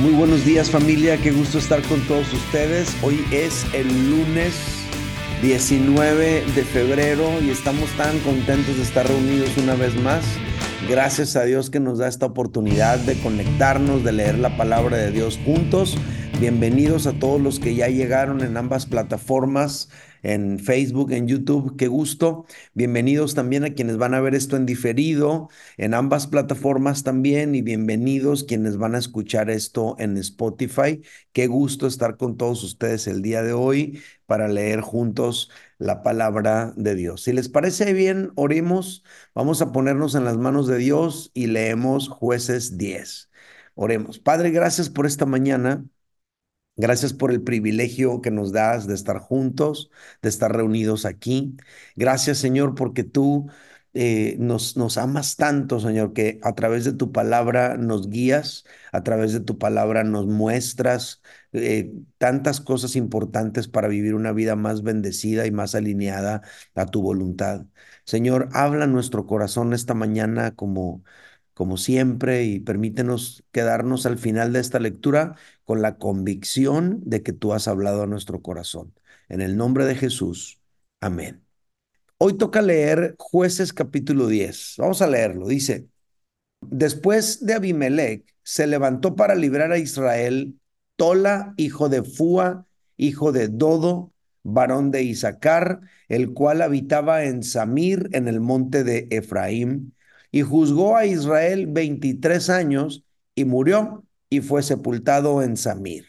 Muy buenos días familia, qué gusto estar con todos ustedes. Hoy es el lunes 19 de febrero y estamos tan contentos de estar reunidos una vez más. Gracias a Dios que nos da esta oportunidad de conectarnos, de leer la palabra de Dios juntos. Bienvenidos a todos los que ya llegaron en ambas plataformas en Facebook, en YouTube. Qué gusto. Bienvenidos también a quienes van a ver esto en diferido, en ambas plataformas también, y bienvenidos quienes van a escuchar esto en Spotify. Qué gusto estar con todos ustedes el día de hoy para leer juntos la palabra de Dios. Si les parece bien, oremos. Vamos a ponernos en las manos de Dios y leemos jueces 10. Oremos. Padre, gracias por esta mañana. Gracias por el privilegio que nos das de estar juntos, de estar reunidos aquí. Gracias, Señor, porque tú eh, nos, amas tanto, Señor, que a través de tu palabra nos guías, a través de tu palabra nos muestras eh, tantas cosas importantes para vivir una vida más bendecida y más alineada a tu voluntad. Señor, habla nuestro corazón esta mañana como como siempre, y permítenos quedarnos al final de esta lectura con la convicción de que tú has hablado a nuestro corazón. En el nombre de Jesús. Amén. Hoy toca leer jueces capítulo 10. Vamos a leerlo. Dice, después de Abimelech, se levantó para librar a Israel Tola, hijo de Fua, hijo de Dodo, varón de Isaacar, el cual habitaba en Samir, en el monte de Efraín y juzgó a Israel 23 años y murió y fue sepultado en Samir.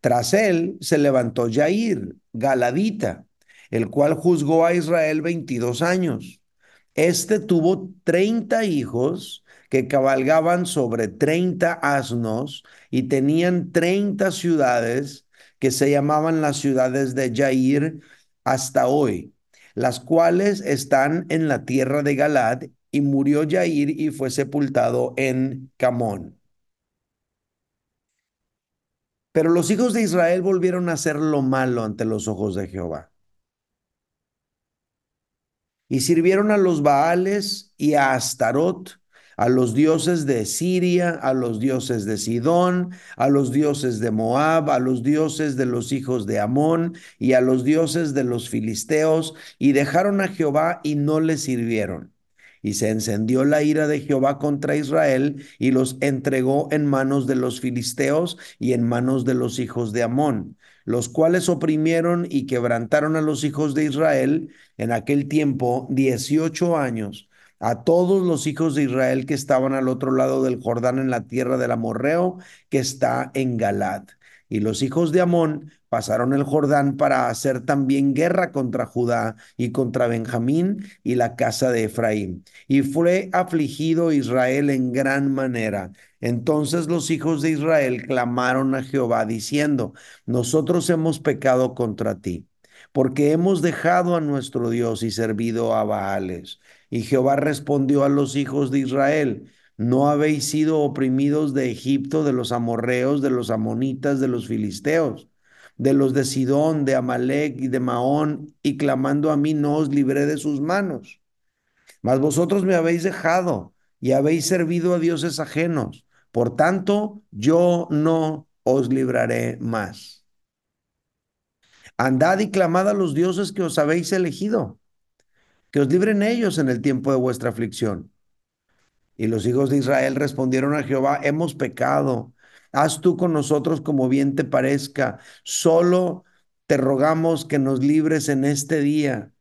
Tras él se levantó Jair, Galadita, el cual juzgó a Israel 22 años. Este tuvo 30 hijos que cabalgaban sobre 30 asnos y tenían 30 ciudades que se llamaban las ciudades de Jair hasta hoy las cuales están en la tierra de Galad, y murió Jair y fue sepultado en Camón. Pero los hijos de Israel volvieron a hacer lo malo ante los ojos de Jehová. Y sirvieron a los Baales y a Astarot, a los dioses de Siria, a los dioses de Sidón, a los dioses de Moab, a los dioses de los hijos de Amón y a los dioses de los filisteos, y dejaron a Jehová y no le sirvieron. Y se encendió la ira de Jehová contra Israel y los entregó en manos de los filisteos y en manos de los hijos de Amón, los cuales oprimieron y quebrantaron a los hijos de Israel en aquel tiempo dieciocho años a todos los hijos de Israel que estaban al otro lado del Jordán en la tierra del Amorreo, que está en Galad. Y los hijos de Amón pasaron el Jordán para hacer también guerra contra Judá y contra Benjamín y la casa de Efraín. Y fue afligido Israel en gran manera. Entonces los hijos de Israel clamaron a Jehová diciendo, nosotros hemos pecado contra ti, porque hemos dejado a nuestro Dios y servido a Baales. Y Jehová respondió a los hijos de Israel, ¿no habéis sido oprimidos de Egipto, de los amorreos, de los amonitas, de los filisteos, de los de Sidón, de Amalek y de Maón, y clamando a mí no os libré de sus manos? Mas vosotros me habéis dejado y habéis servido a dioses ajenos. Por tanto, yo no os libraré más. Andad y clamad a los dioses que os habéis elegido que os libren ellos en el tiempo de vuestra aflicción. Y los hijos de Israel respondieron a Jehová, hemos pecado, haz tú con nosotros como bien te parezca, solo te rogamos que nos libres en este día.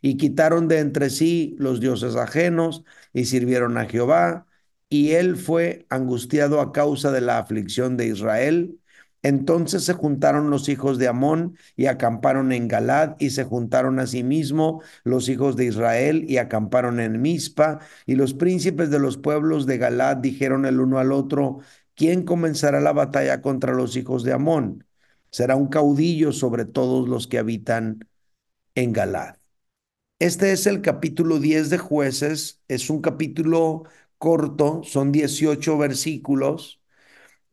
Y quitaron de entre sí los dioses ajenos y sirvieron a Jehová, y él fue angustiado a causa de la aflicción de Israel entonces se juntaron los hijos de Amón y acamparon en Galad, y se juntaron asimismo los hijos de Israel y acamparon en Mizpa, y los príncipes de los pueblos de Galad dijeron el uno al otro, ¿quién comenzará la batalla contra los hijos de Amón? Será un caudillo sobre todos los que habitan en Galad. Este es el capítulo 10 de jueces, es un capítulo corto, son 18 versículos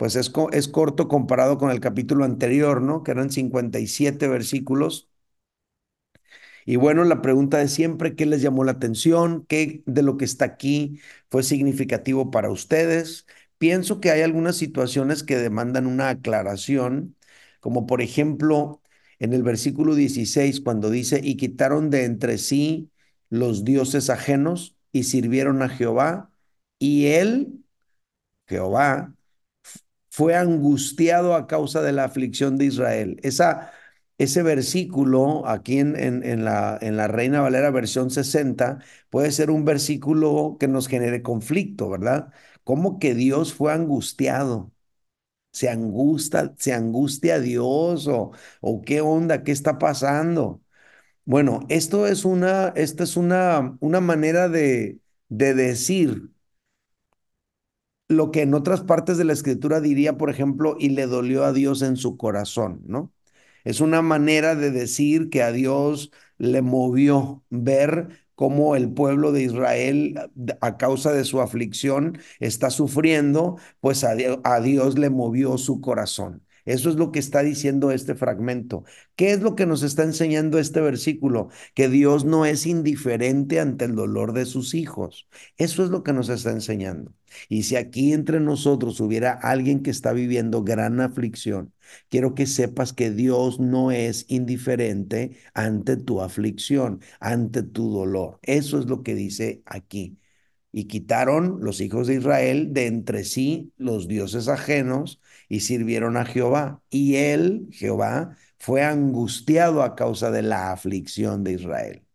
pues es, es corto comparado con el capítulo anterior, ¿no? Que eran 57 versículos. Y bueno, la pregunta de siempre, ¿qué les llamó la atención? ¿Qué de lo que está aquí fue significativo para ustedes? pienso que hay algunas situaciones que demandan una aclaración, como por ejemplo en el versículo 16, cuando dice, y quitaron de entre sí los dioses ajenos y sirvieron a Jehová, y él, Jehová, fue angustiado a causa de la aflicción de Israel. Esa, ese versículo aquí en, en, la, en la Reina Valera versión 60 puede ser un versículo que nos genere conflicto, ¿verdad? ¿Cómo que Dios fue angustiado? ¿Se angustia, se angustia Dios o, o qué onda? ¿Qué está pasando? Bueno, esto es una, es una, una manera de, de decir lo que en otras partes de la escritura diría, por ejemplo, y le dolió a Dios en su corazón, ¿no? Es una manera de decir que a Dios le movió ver cómo el pueblo de Israel, a causa de su aflicción, está sufriendo, pues a Dios, a Dios le movió su corazón. Eso es lo que está diciendo este fragmento. ¿Qué es lo que nos está enseñando este versículo? Que Dios no es indiferente ante el dolor de sus hijos. Eso es lo que nos está enseñando. Y si aquí entre nosotros hubiera alguien que está viviendo gran aflicción, quiero que sepas que Dios no es indiferente ante tu aflicción, ante tu dolor. Eso es lo que dice aquí y quitaron los hijos de Israel de entre sí los dioses ajenos y sirvieron a Jehová. Y él, Jehová, fue angustiado a causa de la aflicción de Israel.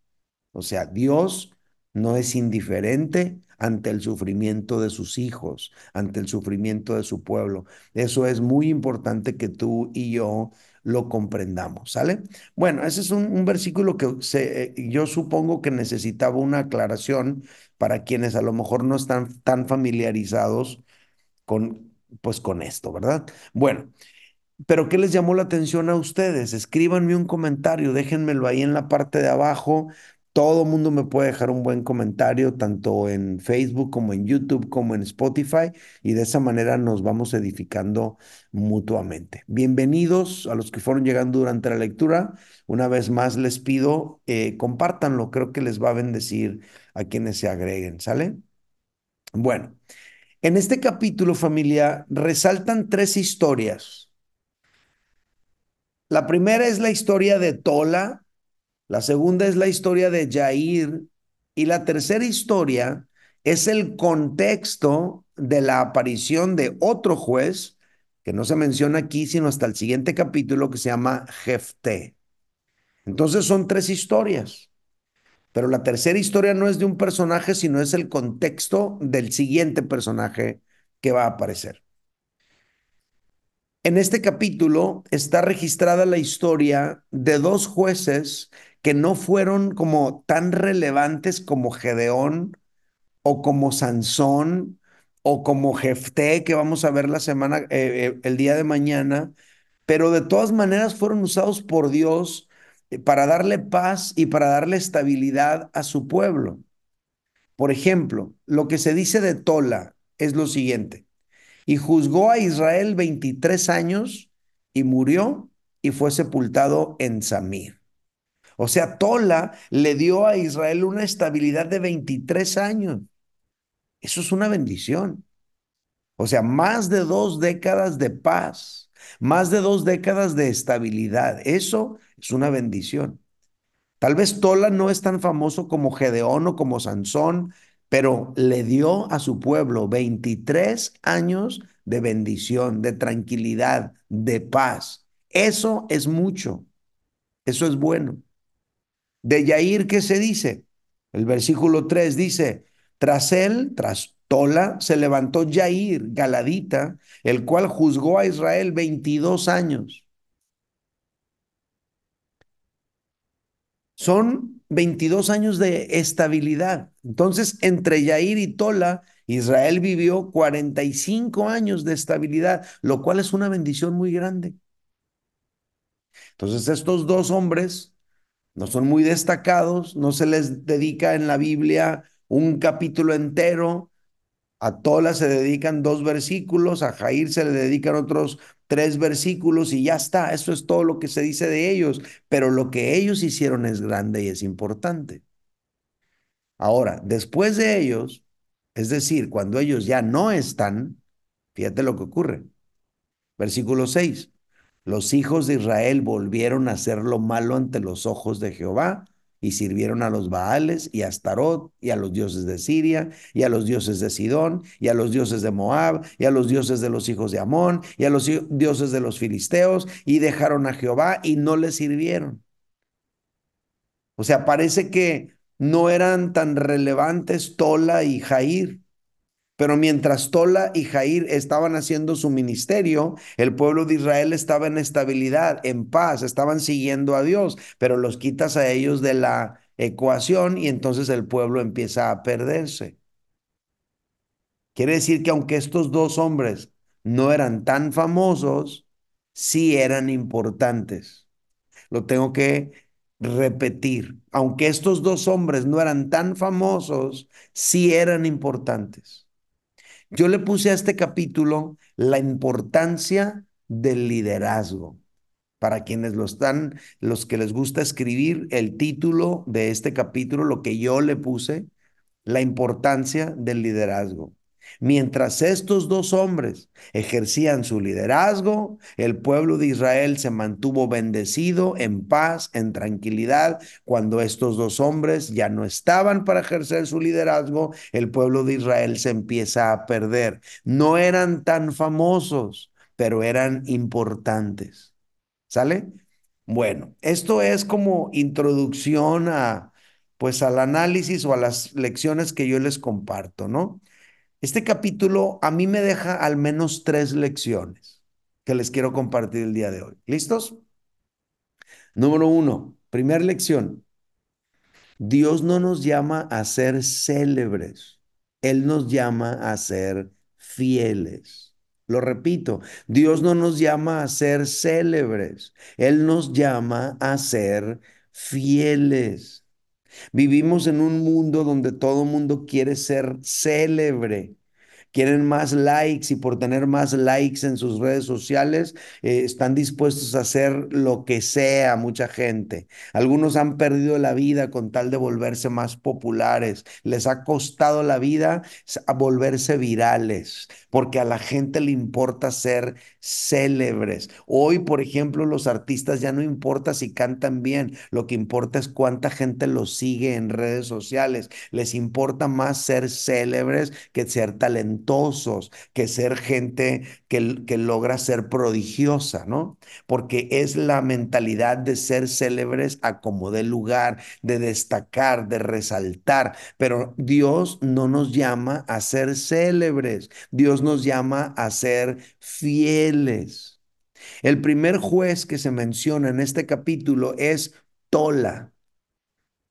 O sea, Dios no es indiferente ante el sufrimiento de sus hijos, ante el sufrimiento de su pueblo. Eso es muy importante que tú y yo lo comprendamos, ¿sale? Bueno, ese es un, versículo que se, yo supongo que necesitaba una aclaración para quienes a lo mejor no están tan familiarizados con, pues, con esto, ¿verdad? Bueno, pero ¿qué les llamó la atención a ustedes? Escríbanme un comentario, déjenmelo ahí en la parte de abajo. Todo mundo me puede dejar un buen comentario, tanto en Facebook como en YouTube, como en Spotify, y de esa manera nos vamos edificando mutuamente. Bienvenidos a los que fueron llegando durante la lectura. Una vez más les pido, eh, compártanlo, creo que les va a bendecir a quienes se agreguen, ¿sale? Bueno, en este capítulo, familia, resaltan tres historias. La primera es la historia de Tola, la segunda es la historia de Jair y la tercera historia es el contexto de la aparición de otro juez que no se menciona aquí sino hasta el siguiente capítulo que se llama Jefté. Entonces son tres historias, pero la tercera historia no es de un personaje sino es el contexto del siguiente personaje que va a aparecer. En este capítulo está registrada la historia de dos jueces que no fueron como tan relevantes como Gedeón o como Sansón o como Jefté, que vamos a ver la semana, eh, eh, el día de mañana, pero de todas maneras fueron usados por Dios eh, para darle paz y para darle estabilidad a su pueblo. Por ejemplo, lo que se dice de Tola es lo siguiente, y juzgó a Israel 23 años y murió y fue sepultado en Samir. O sea, Tola le dio a Israel una estabilidad de 23 años. Eso es una bendición. O sea, más de dos décadas de paz, más de dos décadas de estabilidad. Eso es una bendición. Tal vez Tola no es tan famoso como Gedeón o como Sansón, pero le dio a su pueblo 23 años de bendición, de tranquilidad, de paz. Eso es mucho. Eso es bueno. De Yair, ¿qué se dice? El versículo 3 dice, tras él, tras Tola, se levantó Yair, Galadita, el cual juzgó a Israel 22 años. Son 22 años de estabilidad. Entonces, entre Yair y Tola, Israel vivió 45 años de estabilidad, lo cual es una bendición muy grande. Entonces, estos dos hombres no son muy destacados, no se les dedica en la Biblia un capítulo entero, a Tola se dedican dos versículos, a Jair se le dedican otros tres versículos y ya está, eso es todo lo que se dice de ellos, pero lo que ellos hicieron es grande y es importante. Ahora, después de ellos, es decir, cuando ellos ya no están, Fíjate lo que ocurre. Versículo 6. Los hijos de Israel volvieron a hacer lo malo ante los ojos de Jehová y sirvieron a los Baales y a Astarot y a los dioses de Siria y a los dioses de Sidón y a los dioses de Moab y a los dioses de los hijos de Amón y a los dioses de los filisteos y dejaron a Jehová y no le sirvieron. O sea, parece que no eran tan relevantes Tola y Jair. Pero mientras Tola y Jair estaban haciendo su ministerio, el pueblo de Israel estaba en estabilidad, en paz, estaban siguiendo a Dios, pero los quitas a ellos de la ecuación y entonces el pueblo empieza a perderse. Quiere decir que aunque estos dos hombres no eran tan famosos, sí eran importantes. Lo tengo que repetir. Aunque estos dos hombres no eran tan famosos, sí eran importantes. Yo le puse a este capítulo la importancia del liderazgo. Para quienes lo están, los que les gusta escribir el título de este capítulo, lo que yo le puse, la importancia del liderazgo. Mientras estos dos hombres ejercían su liderazgo, el pueblo de Israel se mantuvo bendecido, en paz, en tranquilidad. Cuando estos dos hombres ya no estaban para ejercer su liderazgo, el pueblo de Israel se empieza a perder. No eran tan famosos, pero eran importantes. ¿Sale? Bueno, esto es como introducción a pues al análisis o a las lecciones que yo les comparto, ¿no? Este capítulo a mí me deja al menos tres lecciones que les quiero compartir el día de hoy. ¿Listos? Número uno, primera lección. Dios no nos llama a ser célebres, Él nos llama a ser fieles. Lo repito, Dios no nos llama a ser célebres, Él nos llama a ser fieles. Vivimos en un mundo donde todo mundo quiere ser célebre quieren más likes y por tener más likes en sus redes sociales eh, están dispuestos a hacer lo que sea mucha gente. Algunos han perdido la vida con tal de volverse más populares. Les ha costado la vida a volverse virales porque a la gente le importa ser célebres. Hoy, por ejemplo, los artistas ya no importa si cantan bien, lo que importa es cuánta gente los sigue en redes sociales. Les importa más ser célebres que ser talentosos, que ser gente que, que logra ser prodigiosa, ¿no? Porque es la mentalidad de ser célebres a como de lugar, de destacar, de resaltar. Pero Dios no nos llama a ser célebres. Dios nos llama a ser fieles. El primer juez que se menciona en este capítulo es Tola.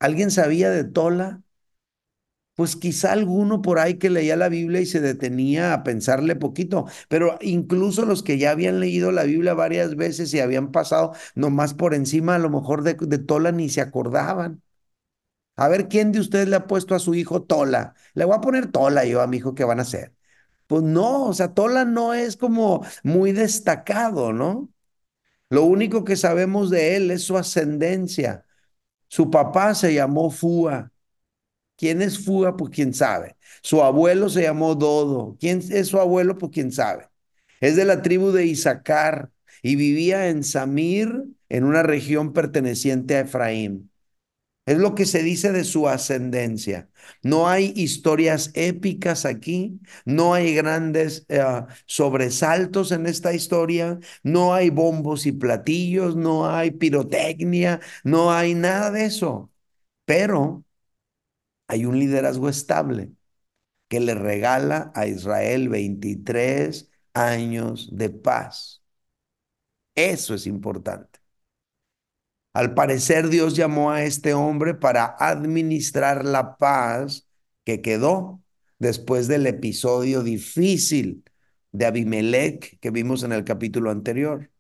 ¿Alguien sabía de Tola? Pues quizá alguno por ahí que leía la Biblia y se detenía a pensarle poquito, pero incluso los que ya habían leído la Biblia varias veces y habían pasado nomás por encima a lo mejor de, Tola ni se acordaban. A ver, ¿quién de ustedes le ha puesto a su hijo Tola? Le voy a poner Tola yo a mi hijo, ¿qué van a hacer? Pues no, o sea, Tola no es como muy destacado, ¿no? Lo único que sabemos de él es su ascendencia. Su papá se llamó Fua. ¿Quién es Fua? Pues quién sabe. Su abuelo se llamó Dodo. ¿Quién es su abuelo? Pues quién sabe. Es de la tribu de Isaacar y vivía en Samir, en una región perteneciente a Efraín. Es lo que se dice de su ascendencia. No hay historias épicas aquí, no hay grandes eh, sobresaltos en esta historia, no hay bombos y platillos, no hay pirotecnia, no hay nada de eso. Pero hay un liderazgo estable que le regala a Israel 23 años de paz. Eso es importante. Al parecer Dios llamó a este hombre para administrar la paz que quedó después del episodio difícil de Abimelech que vimos en el capítulo anterior.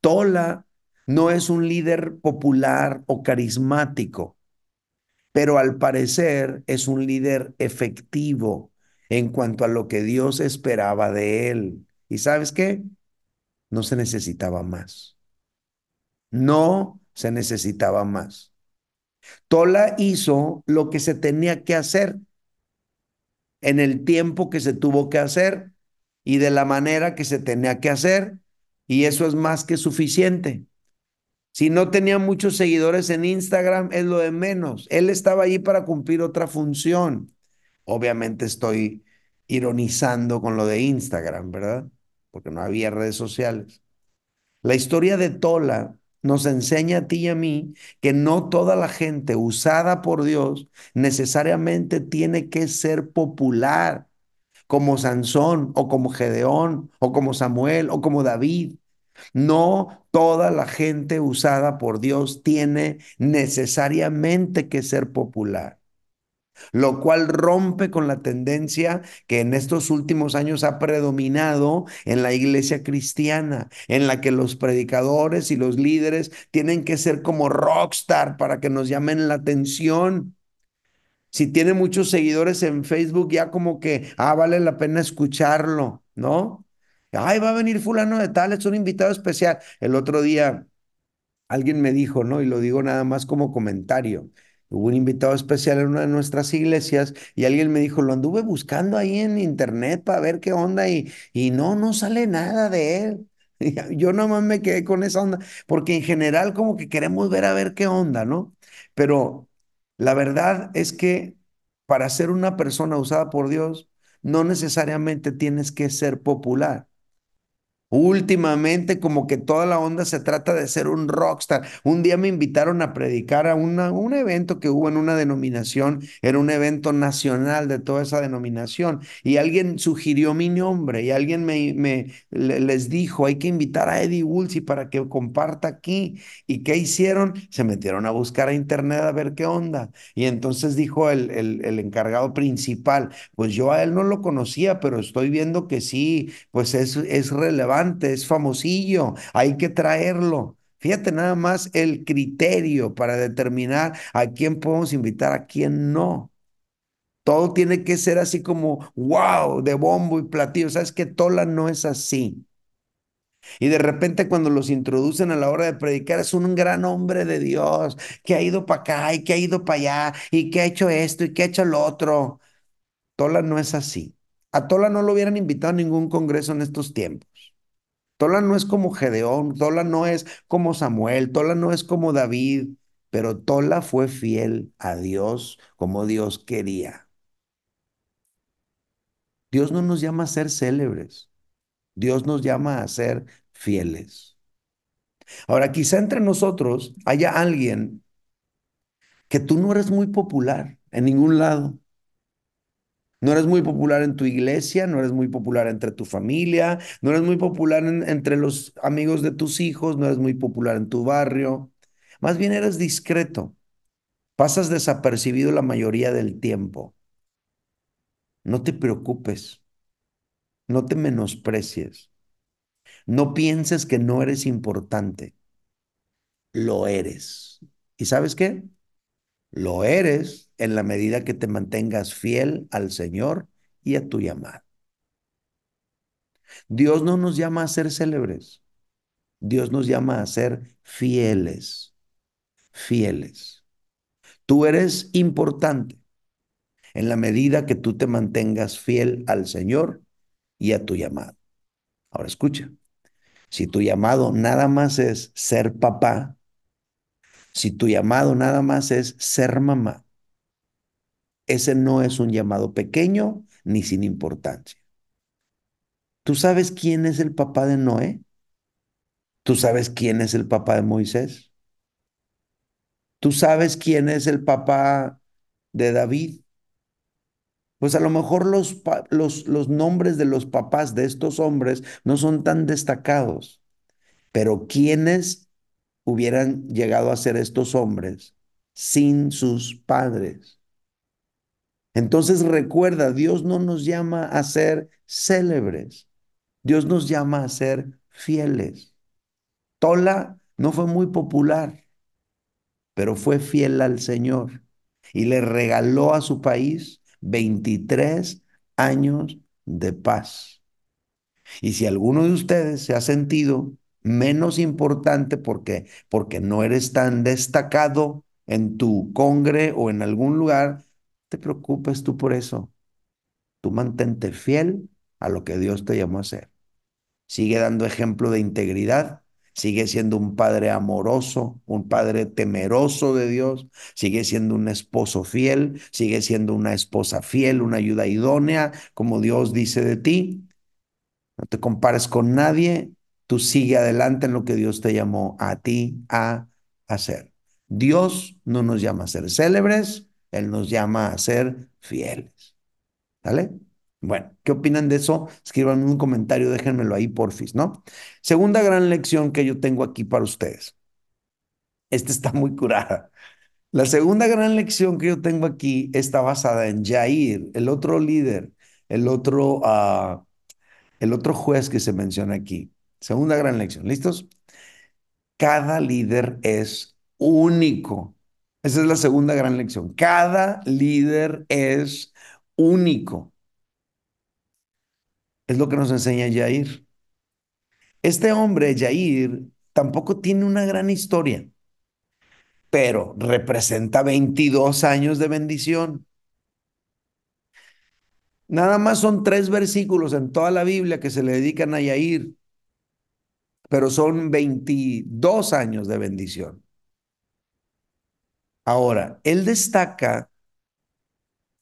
Tola no es un líder popular o carismático, pero al parecer es un líder efectivo en cuanto a lo que Dios esperaba de él. ¿Y sabes qué? No se necesitaba más. No se necesitaba más. Tola hizo lo que se tenía que hacer en el tiempo que se tuvo que hacer y de la manera que se tenía que hacer, y eso es más que suficiente. Si no tenía muchos seguidores en Instagram, es lo de menos. Él estaba allí para cumplir otra función. Obviamente estoy ironizando con lo de Instagram, ¿verdad? Porque no había redes sociales. La historia de Tola nos enseña a ti y a mí que no toda la gente usada por Dios necesariamente tiene que ser popular, como Sansón o como Gedeón o como Samuel o como David. No toda la gente usada por Dios tiene necesariamente que ser popular lo cual rompe con la tendencia que en estos últimos años ha predominado en la iglesia cristiana, en la que los predicadores y los líderes tienen que ser como rockstar para que nos llamen la atención. Si tiene muchos seguidores en Facebook, ya como que, ah, vale la pena escucharlo, ¿no? Ay, va a venir fulano de tal, es un invitado especial. El otro día alguien me dijo, ¿no? Y lo digo nada más como comentario. Hubo un invitado especial en una de nuestras iglesias y alguien me dijo, lo anduve buscando ahí en internet para ver qué onda y, y no, no sale nada de él. Yo nomás me quedé con esa onda, porque en general como que queremos ver a ver qué onda, ¿no? Pero la verdad es que para ser una persona usada por Dios, no necesariamente tienes que ser popular. Últimamente como que toda la onda se trata de ser un rockstar. Un día me invitaron a predicar a una, un evento que hubo en una denominación, era un evento nacional de toda esa denominación y alguien sugirió mi nombre y alguien me, me les dijo, hay que invitar a Eddie Woolsey para que comparta aquí. ¿Y qué hicieron? Se metieron a buscar a internet a ver qué onda. Y entonces dijo el, el, el encargado principal, pues yo a él no lo conocía, pero estoy viendo que sí, pues es, es relevante es famosillo, hay que traerlo. Fíjate nada más el criterio para determinar a quién podemos invitar, a quién no. Todo tiene que ser así como, wow, de bombo y platillo. Sabes que Tola no es así. Y de repente cuando los introducen a la hora de predicar es un gran hombre de Dios que ha ido para acá y que ha ido para allá y que ha hecho esto y que ha hecho lo otro. Tola no es así. A Tola no lo hubieran invitado a ningún congreso en estos tiempos. Tola no es como Gedeón, Tola no es como Samuel, Tola no es como David, pero Tola fue fiel a Dios como Dios quería. Dios no nos llama a ser célebres, Dios nos llama a ser fieles. Ahora, quizá entre nosotros haya alguien que tú no eres muy popular en ningún lado. No eres muy popular en tu iglesia, no eres muy popular entre tu familia, no eres muy popular entre los amigos de tus hijos, no eres muy popular en tu barrio. Más bien eres discreto. Pasas desapercibido la mayoría del tiempo. No te preocupes. No te menosprecies. No pienses que no eres importante. Lo eres. ¿Y sabes qué? Lo eres en la medida que te mantengas fiel al Señor y a tu llamado. Dios no nos llama a ser célebres. Dios nos llama a ser fieles. Fieles. Tú eres importante en la medida que tú te mantengas fiel al Señor y a tu llamado. Ahora escucha, si tu llamado nada más es ser papá, si tu llamado nada más es ser mamá, ese no es un llamado pequeño ni sin importancia. ¿Tú sabes quién es el papá de Noé? ¿Tú sabes quién es el papá de Moisés? ¿Tú sabes quién es el papá de David? Pues a lo mejor los, los, los nombres de los papás de estos hombres no son tan destacados, pero ¿quiénes hubieran llegado a ser estos hombres sin sus padres. Entonces recuerda, Dios no nos llama a ser célebres, Dios nos llama a ser fieles. Tola no fue muy popular, pero fue fiel al Señor y le regaló a su país 23 años de paz. Y si alguno de ustedes se ha sentido menos importante porque, porque no eres tan destacado en tu congre o en algún lugar, te preocupes tú por eso. Tú mantente fiel a lo que Dios te llamó a ser. Sigue dando ejemplo de integridad, sigue siendo un padre amoroso, un padre temeroso de Dios, sigue siendo un esposo fiel, sigue siendo una esposa fiel, una ayuda idónea, como Dios dice de ti. No te compares con nadie, tú sigue adelante en lo que Dios te llamó a ti a hacer. Dios no nos llama a ser célebres, Él nos llama a ser fieles. ¿Vale? Bueno, ¿qué opinan de eso? Escriban un comentario, déjenmelo ahí, porfis, ¿no? Segunda gran lección que yo tengo aquí para ustedes. Esta está muy curada. La segunda gran lección que yo tengo aquí está basada en Jair, el otro líder, el otro, uh, el otro juez que se menciona aquí. Segunda gran lección. ¿Listos? Cada líder es único. Esa es la segunda gran lección. Cada líder es único. Es lo que nos enseña Jair. Este hombre, Jair, tampoco tiene una gran historia, pero representa 22 años de bendición. Nada más son tres versículos en toda la Biblia que se le dedican a Jair, pero son 22 años de bendición. Ahora, él destaca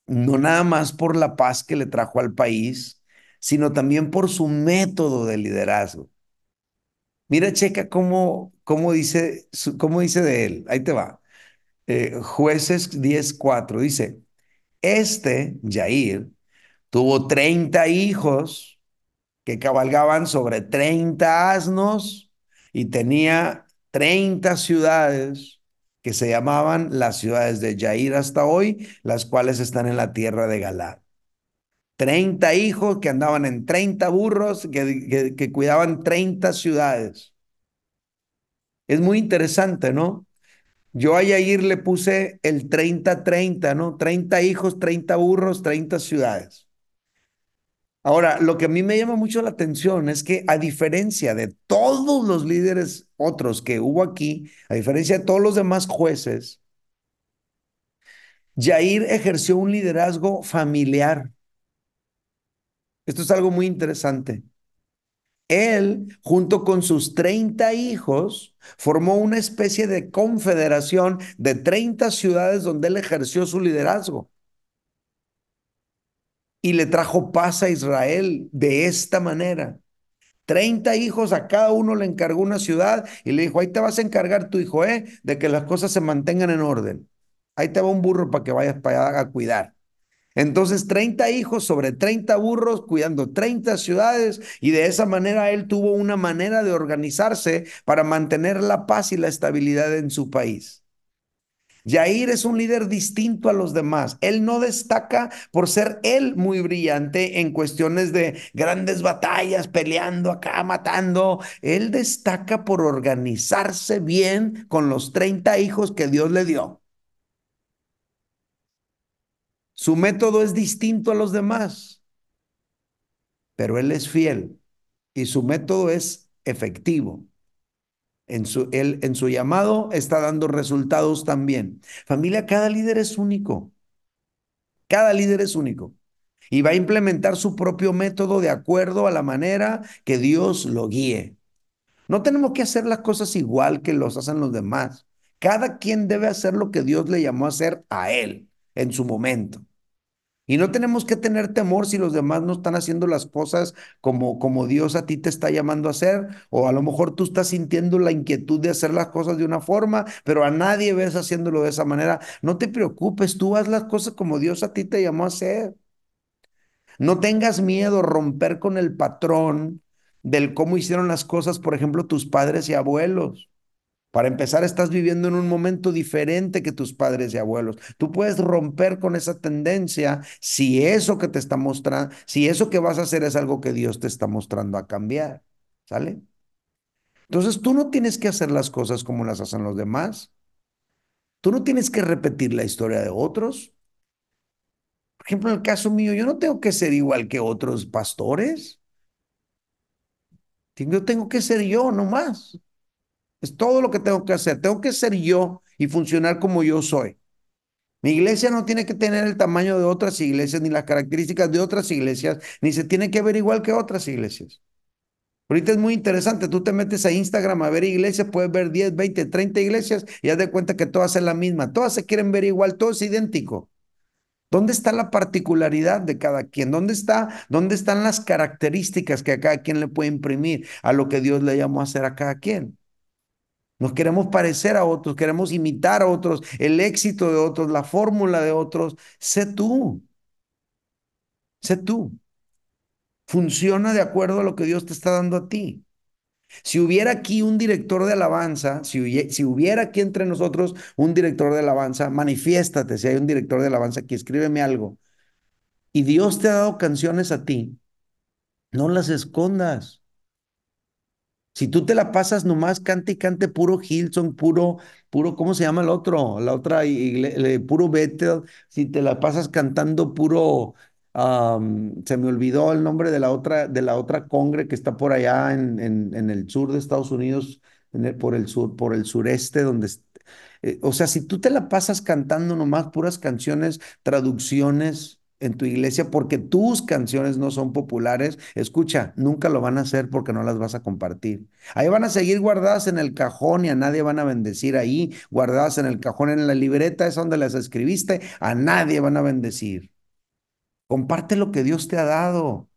no nada más por la paz que le trajo al país, sino también por su método de liderazgo. Mira, checa cómo, cómo, dice, cómo dice de él. Ahí te va. Eh, jueces 10.4 dice, este, Jair, tuvo 30 hijos que cabalgaban sobre 30 asnos y tenía 30 ciudades que se llamaban las ciudades de Jair hasta hoy, las cuales están en la tierra de Galad. 30 hijos que andaban en 30 burros, que, que, cuidaban 30 ciudades. Es muy interesante, ¿no? Yo a Yair le puse el 30-30, ¿no? 30 hijos, 30 burros, 30 ciudades. Ahora, lo que a mí me llama mucho la atención es que a diferencia de todos los líderes otros que hubo aquí, a diferencia de todos los demás jueces, Yair ejerció un liderazgo familiar. Esto es algo muy interesante. Él, junto con sus 30 hijos, formó una especie de confederación de 30 ciudades donde él ejerció su liderazgo. Y le trajo paz a Israel de esta manera. 30 hijos, a cada uno le encargó una ciudad y le dijo, ahí te vas a encargar tu hijo, ¿eh? De que las cosas se mantengan en orden. Ahí te va un burro para que vayas para allá a cuidar. Entonces, 30 hijos sobre 30 burros, cuidando 30 ciudades, y de esa manera él tuvo una manera de organizarse para mantener la paz y la estabilidad en su país. Yair es un líder distinto a los demás. Él no destaca por ser él muy brillante en cuestiones de grandes batallas, peleando acá, matando. Él destaca por organizarse bien con los 30 hijos que Dios le dio. Su método es distinto a los demás, pero él es fiel y su método es efectivo. En su, él, en su llamado está dando resultados también. Familia, cada líder es único. Cada líder es único. Y va a implementar su propio método de acuerdo a la manera que Dios lo guíe. No tenemos que hacer las cosas igual que los hacen los demás. Cada quien debe hacer lo que Dios le llamó a hacer a él en su momento. Y no tenemos que tener temor si los demás no están haciendo las cosas como, como Dios a ti te está llamando a hacer, o a lo mejor tú estás sintiendo la inquietud de hacer las cosas de una forma, pero a nadie ves haciéndolo de esa manera. No te preocupes, tú haz las cosas como Dios a ti te llamó a hacer. No tengas miedo romper con el patrón del cómo hicieron las cosas, por ejemplo, tus padres y abuelos. Para empezar, estás viviendo en un momento diferente que tus padres y abuelos. Tú puedes romper con esa tendencia si eso que te está mostrando, si eso que vas a hacer es algo que Dios te está mostrando a cambiar. ¿Sale? Entonces tú no tienes que hacer las cosas como las hacen los demás. Tú no tienes que repetir la historia de otros. Por ejemplo, en el caso mío, yo no tengo que ser igual que otros pastores. Yo tengo que ser yo nomás. Es todo lo que tengo que hacer. Tengo que ser yo y funcionar como yo soy. Mi iglesia no tiene que tener el tamaño de otras iglesias, ni las características de otras iglesias, ni se tiene que ver igual que otras iglesias. Ahorita es muy interesante, tú te metes a Instagram a ver iglesias, puedes ver 10, 20, 30 iglesias y haz de cuenta que todas son la misma, todas se quieren ver igual, todo es idéntico. ¿Dónde está la particularidad de cada quien? ¿Dónde está, dónde están las características que a cada quien le puede imprimir a lo que Dios le llamó a hacer a cada quien? Nos queremos parecer a otros, queremos imitar a otros, el éxito de otros, la fórmula de otros. Sé tú. Sé tú. Funciona de acuerdo a lo que Dios te está dando a ti. Si hubiera aquí un director de alabanza, si, hubiera aquí entre nosotros un director de alabanza, manifiéstate si hay un director de alabanza aquí, escríbeme algo. Y Dios te ha dado canciones a ti, no las escondas. Si tú te la pasas nomás cante y cante puro Hilson, puro, puro, ¿cómo se llama el otro? La otra, puro Bethel, si te la pasas cantando puro, se me olvidó el nombre de la otra, de la otra congre que está por allá en, en, el sur de Estados Unidos, por el sur, por el sureste, donde, eh, o sea, si tú te la pasas cantando nomás puras canciones, traducciones, en tu iglesia porque tus canciones no son populares, escucha, nunca lo van a hacer porque no las vas a compartir. Ahí van a seguir guardadas en el cajón y a nadie van a bendecir ahí, guardadas en el cajón, en la libreta, es donde las escribiste, a nadie van a bendecir. Comparte lo que Dios te ha dado.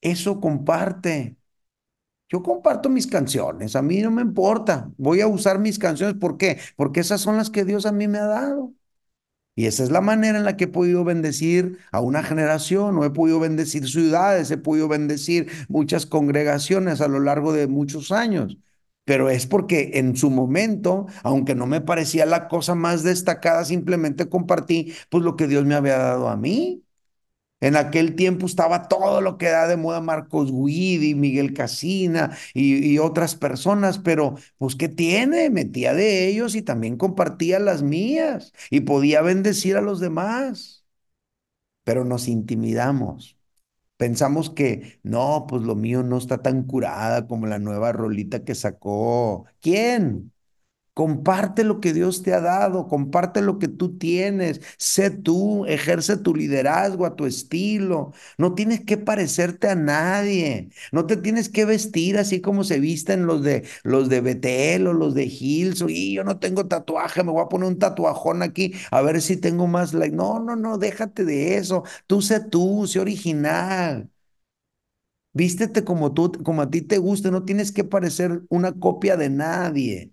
Eso comparte. Yo comparto mis canciones, a mí no me importa. Voy a usar mis canciones, ¿por qué? Porque esas son las que Dios a mí me ha dado. Y esa es la manera en la que he podido bendecir a una generación, o he podido bendecir ciudades, he podido bendecir muchas congregaciones a lo largo de muchos años. Pero es porque en su momento, aunque no me parecía la cosa más destacada, simplemente compartí pues lo que Dios me había dado a mí. En aquel tiempo estaba todo lo que da de moda Marcos Guidi, Miguel Casina y, otras personas, pero pues ¿qué tiene? Metía de ellos y también compartía las mías y podía bendecir a los demás. Pero nos intimidamos. Pensamos que no, pues lo mío no está tan curada como la nueva rolita que sacó. ¿Quién? Comparte lo que Dios te ha dado, comparte lo que tú tienes, sé tú, ejerce tu liderazgo a tu estilo. No tienes que parecerte a nadie, no te tienes que vestir así como se visten los de los de Betel o los de Hills. Y yo no tengo tatuaje, me voy a poner un tatuajón aquí a ver si tengo más like. No, no, no, déjate de eso. Tú sé tú, sé original. Vístete como tú, como a ti te guste, no tienes que parecer una copia de nadie.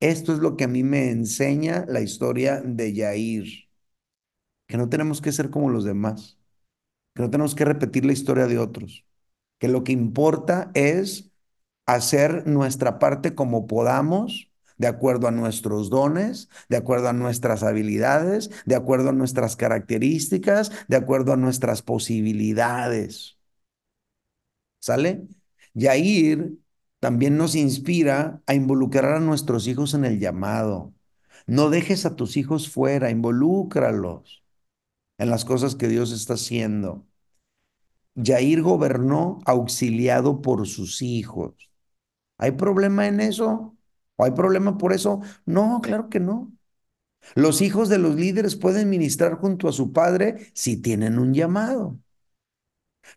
Esto es lo que a mí me enseña la historia de Yair, que no tenemos que ser como los demás, que no tenemos que repetir la historia de otros, que lo que importa es hacer nuestra parte como podamos, de acuerdo a nuestros dones, de acuerdo a nuestras habilidades, de acuerdo a nuestras características, de acuerdo a nuestras posibilidades. ¿Sale? Yair también nos inspira a involucrar a nuestros hijos en el llamado. No dejes a tus hijos fuera, involúcralos en las cosas que Dios está haciendo. Yair gobernó auxiliado por sus hijos. ¿Hay problema en eso? ¿O hay problema por eso? No, claro que no. Los hijos de los líderes pueden ministrar junto a su padre si tienen un llamado.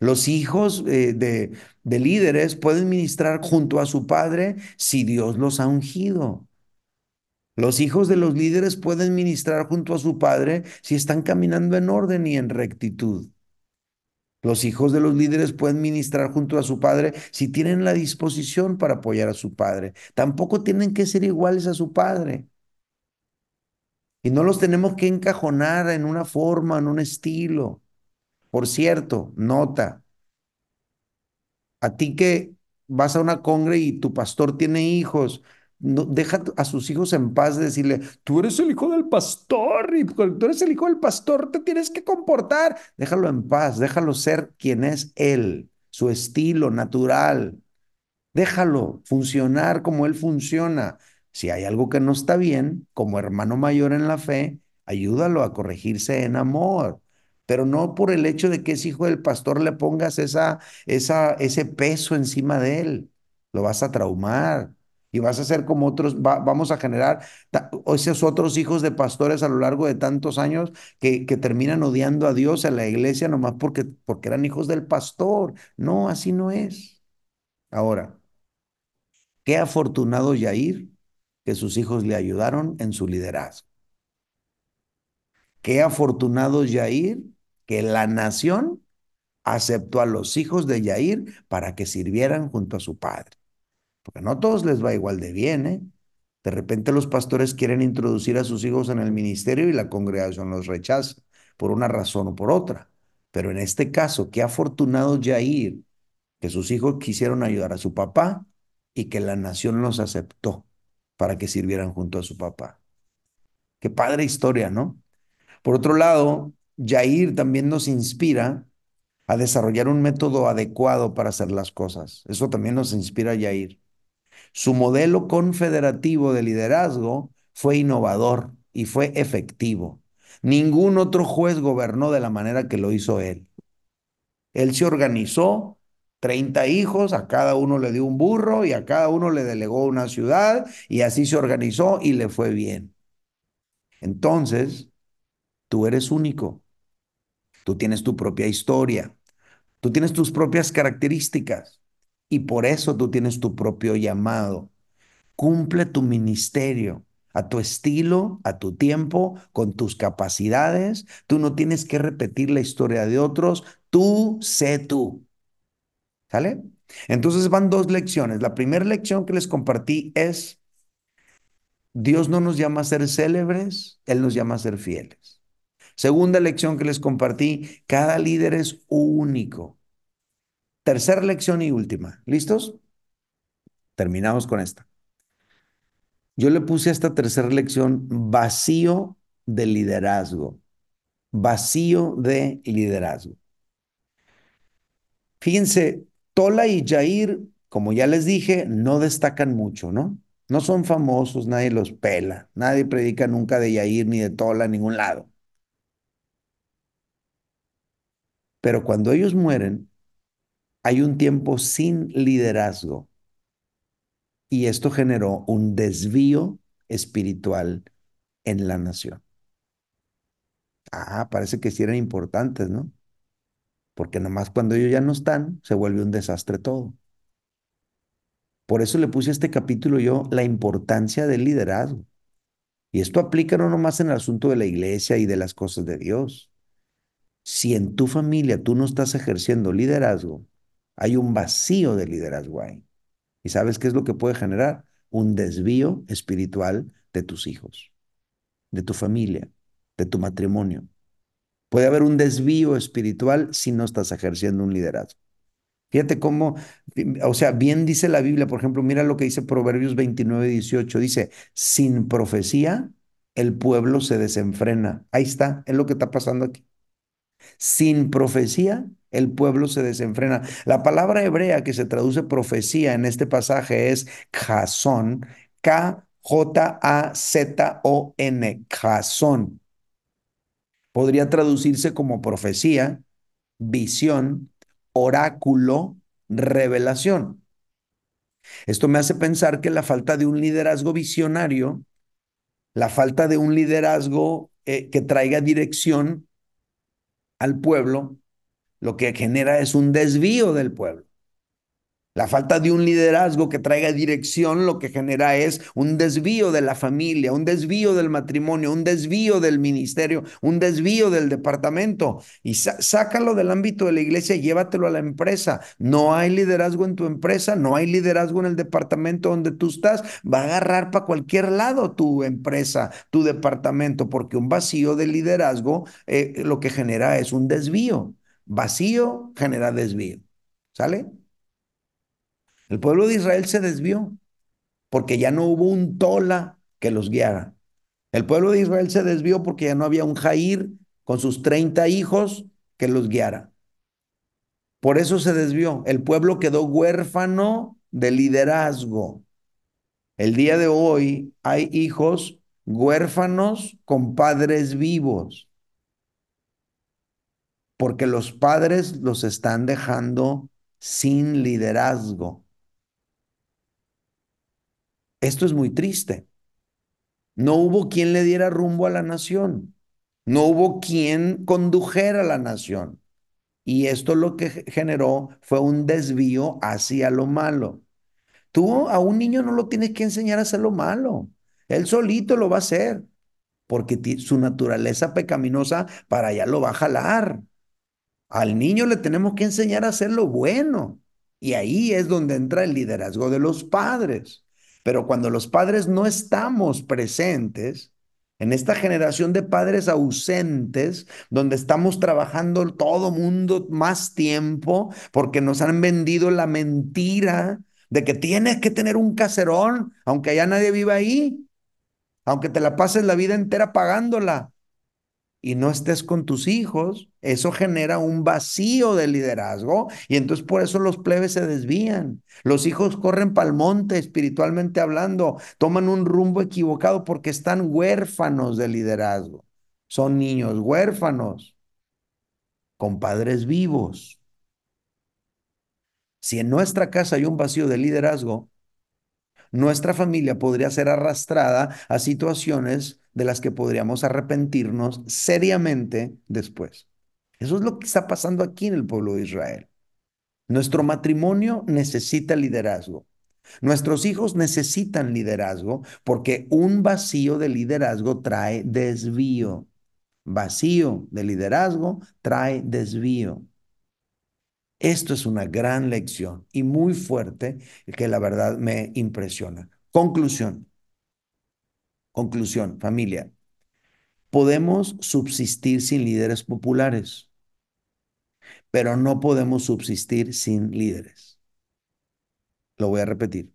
Los hijos eh, de, de líderes pueden ministrar junto a su padre si Dios los ha ungido. Los hijos de los líderes pueden ministrar junto a su padre si están caminando en orden y en rectitud. Los hijos de los líderes pueden ministrar junto a su padre si tienen la disposición para apoyar a su padre. Tampoco tienen que ser iguales a su padre. Y no los tenemos que encajonar en una forma, en un estilo. Por cierto, nota, a ti que vas a una congre y tu pastor tiene hijos, no, deja a sus hijos en paz de decirle, tú eres el hijo del pastor y tú eres el hijo del pastor, te tienes que comportar. Déjalo en paz, déjalo ser quien es él, su estilo natural. Déjalo funcionar como él funciona. Si hay algo que no está bien, como hermano mayor en la fe, ayúdalo a corregirse en amor pero no por el hecho de que es hijo del pastor le pongas esa, esa, ese peso encima de él. Lo vas a traumar. Y vas a ser como otros, vamos a generar esos otros hijos de pastores a lo largo de tantos años que, que terminan odiando a Dios, a la iglesia, nomás porque, porque eran hijos del pastor. No, así no es. Ahora, qué afortunado Yair que sus hijos le ayudaron en su liderazgo. Qué afortunado Yair que la nación aceptó a los hijos de Yair para que sirvieran junto a su padre. Porque no a todos les va igual de bien, ¿eh? De repente los pastores quieren introducir a sus hijos en el ministerio y la congregación los rechaza por una razón o por otra. Pero en este caso, qué afortunado Yair que sus hijos quisieron ayudar a su papá y que la nación los aceptó para que sirvieran junto a su papá. Qué padre historia, ¿no? Por otro lado, Yair también nos inspira a desarrollar un método adecuado para hacer las cosas. Eso también nos inspira a Yair. Su modelo confederativo de liderazgo fue innovador y fue efectivo. Ningún otro juez gobernó de la manera que lo hizo él. Él se organizó, 30 hijos, a cada uno le dio un burro y a cada uno le delegó una ciudad y así se organizó y le fue bien. Entonces, tú eres único. Tú tienes tu propia historia. Tú tienes tus propias características y por eso tú tienes tu propio llamado. Cumple tu ministerio a tu estilo, a tu tiempo, con tus capacidades. Tú no tienes que repetir la historia de otros. Tú sé tú. ¿Sale? Entonces van dos lecciones. La primera lección que les compartí es, Dios no nos llama a ser célebres, Él nos llama a ser fieles. Segunda lección que les compartí, cada líder es único. Tercera lección y última. ¿Listos? Terminamos con esta. Yo le puse a esta tercera lección vacío de liderazgo. Vacío de liderazgo. Fíjense, Tola y Jair, como ya les dije, no destacan mucho, ¿no? No son famosos, nadie los pela, nadie predica nunca de Yair ni de Tola en ningún lado. Pero cuando ellos mueren, hay un tiempo sin liderazgo y esto generó un desvío espiritual en la nación. Ah, parece que sí eran importantes, ¿no? Porque nomás cuando ellos ya no están, se vuelve un desastre todo. Por eso le puse a este capítulo yo la importancia del liderazgo. Y esto aplica no nomás en el asunto de la iglesia y de las cosas de Dios. Si en tu familia tú no estás ejerciendo liderazgo, hay un vacío de liderazgo ahí. ¿Y sabes qué es lo que puede generar? Un desvío espiritual de tus hijos, de tu familia, de tu matrimonio. Puede haber un desvío espiritual si no estás ejerciendo un liderazgo. Fíjate cómo, o sea, bien dice la Biblia, por ejemplo, mira lo que dice Proverbios 29, 18, dice, sin profecía el pueblo se desenfrena. Ahí está, es lo que está pasando aquí. Sin profecía el pueblo se desenfrena. La palabra hebrea que se traduce profecía en este pasaje es Jason, K-J-A-Z-O-N, Jason. Podría traducirse como profecía, visión, oráculo, revelación. Esto me hace pensar que la falta de un liderazgo visionario, la falta de un liderazgo eh, que traiga dirección al pueblo, lo que genera es un desvío del pueblo. La falta de un liderazgo que traiga dirección lo que genera es un desvío de la familia, un desvío del matrimonio, un desvío del ministerio, un desvío del departamento. Y sácalo del ámbito de la iglesia y llévatelo a la empresa. No hay liderazgo en tu empresa, no hay liderazgo en el departamento donde tú estás. Va a agarrar para cualquier lado tu empresa, tu departamento, porque un vacío de liderazgo eh, lo que genera es un desvío. Vacío genera desvío. ¿Sale? El pueblo de Israel se desvió porque ya no hubo un tola que los guiara. El pueblo de Israel se desvió porque ya no había un Jair con sus 30 hijos que los guiara. Por eso se desvió. El pueblo quedó huérfano de liderazgo. El día de hoy hay hijos huérfanos con padres vivos, porque los padres los están dejando sin liderazgo. Esto es muy triste. No hubo quien le diera rumbo a la nación. No hubo quien condujera a la nación. Y esto lo que generó fue un desvío hacia lo malo. Tú a un niño no lo tienes que enseñar a hacer lo malo. Él solito lo va a hacer, porque su naturaleza pecaminosa para allá lo va a jalar. Al niño le tenemos que enseñar a hacer lo bueno. Y ahí es donde entra el liderazgo de los padres. Pero cuando los padres no estamos presentes, en esta generación de padres ausentes, donde estamos trabajando todo mundo más tiempo, porque nos han vendido la mentira de que tienes que tener un caserón, aunque ya nadie viva ahí, aunque te la pases la vida entera pagándola y no estés con tus hijos, eso genera un vacío de liderazgo y entonces por eso los plebes se desvían. Los hijos corren para el monte espiritualmente hablando, toman un rumbo equivocado porque están huérfanos de liderazgo. Son niños huérfanos con padres vivos. Si en nuestra casa hay un vacío de liderazgo, nuestra familia podría ser arrastrada a situaciones de las que podríamos arrepentirnos seriamente después. Eso es lo que está pasando aquí en el pueblo de Israel. Nuestro matrimonio necesita liderazgo. Nuestros hijos necesitan liderazgo porque un vacío de liderazgo trae desvío. Vacío de liderazgo trae desvío. Esto es una gran lección y muy fuerte que la verdad me impresiona. Conclusión. Conclusión, familia. Podemos subsistir sin líderes populares, pero no podemos subsistir sin líderes. Lo voy a repetir.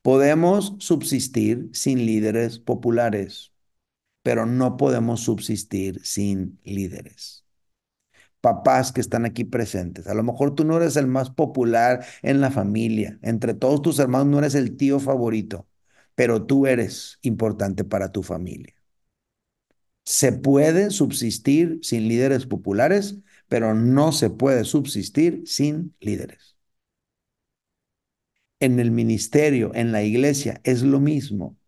Podemos subsistir sin líderes populares, pero no podemos subsistir sin líderes papás que están aquí presentes. A lo mejor tú no eres el más popular en la familia. Entre todos tus hermanos no eres el tío favorito, pero tú eres importante para tu familia. Se puede subsistir sin líderes populares, pero no se puede subsistir sin líderes. En el ministerio, en la iglesia, es lo mismo.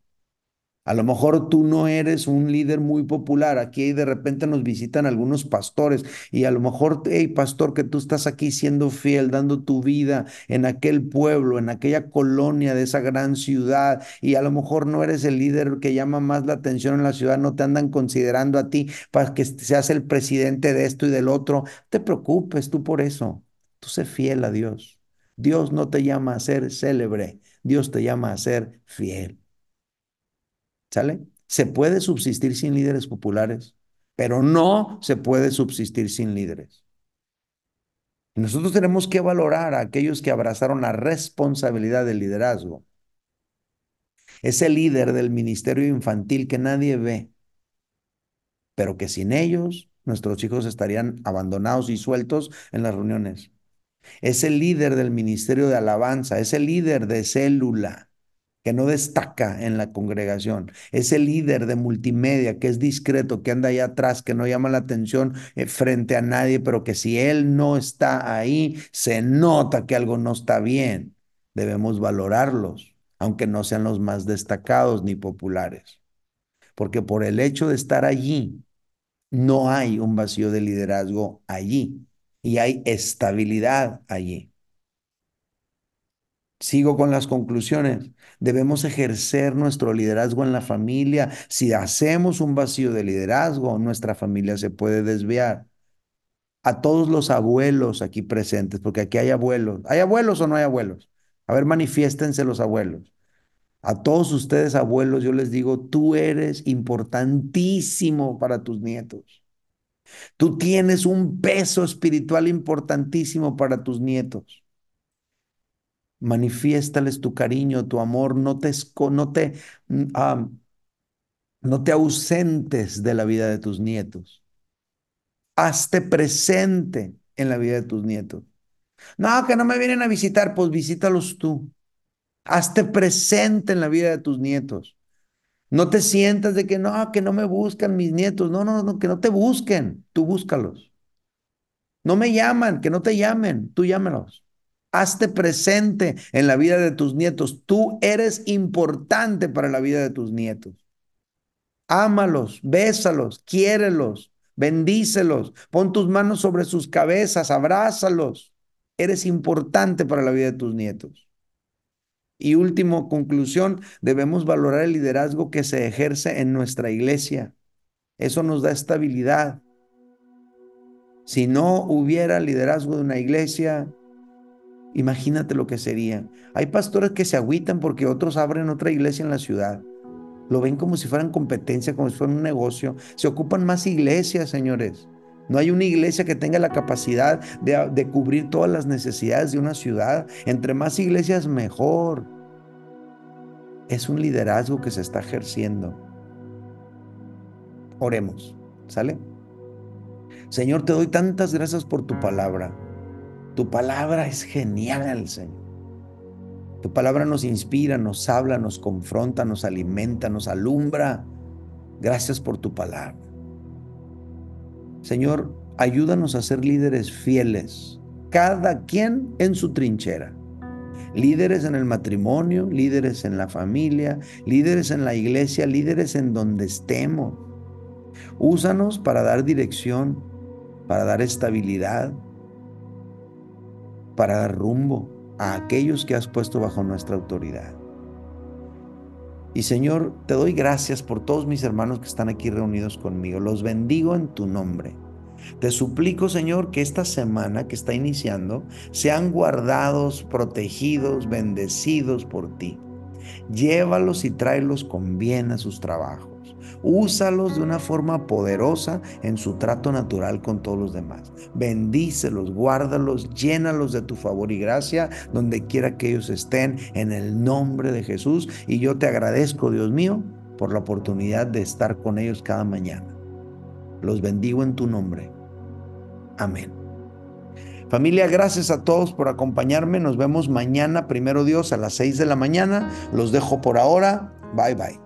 A lo mejor tú no eres un líder muy popular. Aquí de repente nos visitan algunos pastores y a lo mejor, hey, pastor, que tú estás aquí siendo fiel, dando tu vida en aquel pueblo, en aquella colonia de esa gran ciudad y a lo mejor no eres el líder que llama más la atención en la ciudad, no te andan considerando a ti para que seas el presidente de esto y del otro. Te preocupes tú por eso. Tú sé fiel a Dios. Dios no te llama a ser célebre, Dios te llama a ser fiel. ¿Sale? Se puede subsistir sin líderes populares, pero no se puede subsistir sin líderes. Nosotros tenemos que valorar a aquellos que abrazaron la responsabilidad del liderazgo. Ese líder del ministerio infantil que nadie ve, pero que sin ellos nuestros hijos estarían abandonados y sueltos en las reuniones. Ese líder del ministerio de alabanza, ese líder de célula, que no destaca en la congregación, ese líder de multimedia que es discreto, que anda ahí atrás, que no llama la atención eh, frente a nadie, pero que si él no está ahí, se nota que algo no está bien. Debemos valorarlos, aunque no sean los más destacados ni populares. Porque por el hecho de estar allí, no hay un vacío de liderazgo allí y hay estabilidad allí. Sigo con las conclusiones. Debemos ejercer nuestro liderazgo en la familia. Si hacemos un vacío de liderazgo, nuestra familia se puede desviar. A todos los abuelos aquí presentes, porque aquí hay abuelos. ¿Hay abuelos o no hay abuelos? A ver, manifiéstense los abuelos. A todos ustedes abuelos, yo les digo, tú eres importantísimo para tus nietos. Tú tienes un peso espiritual importantísimo para tus nietos manifiéstales tu cariño, tu amor, no te, no te, mm, no te ausentes de la vida de tus nietos. Hazte presente en la vida de tus nietos. No, que no me vienen a visitar, pues visítalos tú. Hazte presente en la vida de tus nietos. No te sientas de que no, que no me buscan mis nietos. No, no, no, que no te busquen. Tú búscalos. No me llaman, que no te llamen. Tú llámalos. Hazte presente en la vida de tus nietos. Tú eres importante para la vida de tus nietos. Ámalos, bésalos, quiérelos, bendícelos, pon tus manos sobre sus cabezas, abrázalos. Eres importante para la vida de tus nietos. Y último, conclusión, debemos valorar el liderazgo que se ejerce en nuestra iglesia. Eso nos da estabilidad. Si no hubiera liderazgo de una iglesia, imagínate lo que sería. Hay pastores que se agüitan porque otros abren otra iglesia en la ciudad. Lo ven como si fueran competencia, como si fueran un negocio. Se ocupan más iglesias, señores. No hay una iglesia que tenga la capacidad de, cubrir todas las necesidades de una ciudad. Entre más iglesias, mejor. Es un liderazgo que se está ejerciendo. Oremos, ¿sale? Señor, te doy tantas gracias por tu palabra. Tu palabra es genial, Señor. Tu palabra nos inspira, nos habla, nos confronta, nos alimenta, nos alumbra. Gracias por tu palabra. Señor, ayúdanos a ser líderes fieles, cada quien en su trinchera. Líderes en el matrimonio, líderes en la familia, líderes en la iglesia, líderes en donde estemos. Úsanos para dar dirección, para dar estabilidad, para dar rumbo a aquellos que has puesto bajo nuestra autoridad. Y Señor, te doy gracias por todos mis hermanos que están aquí reunidos conmigo. Los bendigo en tu nombre. Te suplico, Señor, que esta semana que está iniciando sean guardados, protegidos, bendecidos por ti. Llévalos y tráelos con bien a sus trabajos. Úsalos de una forma poderosa en su trato natural con todos los demás. Bendícelos, guárdalos, llénalos de tu favor y gracia donde quiera que ellos estén en el nombre de Jesús. Y yo te agradezco, Dios mío, por la oportunidad de estar con ellos cada mañana. Los bendigo en tu nombre. Amén. Familia, gracias a todos por acompañarme. Nos vemos mañana, primero Dios, a las 6 de la mañana. Los dejo por ahora. Bye bye.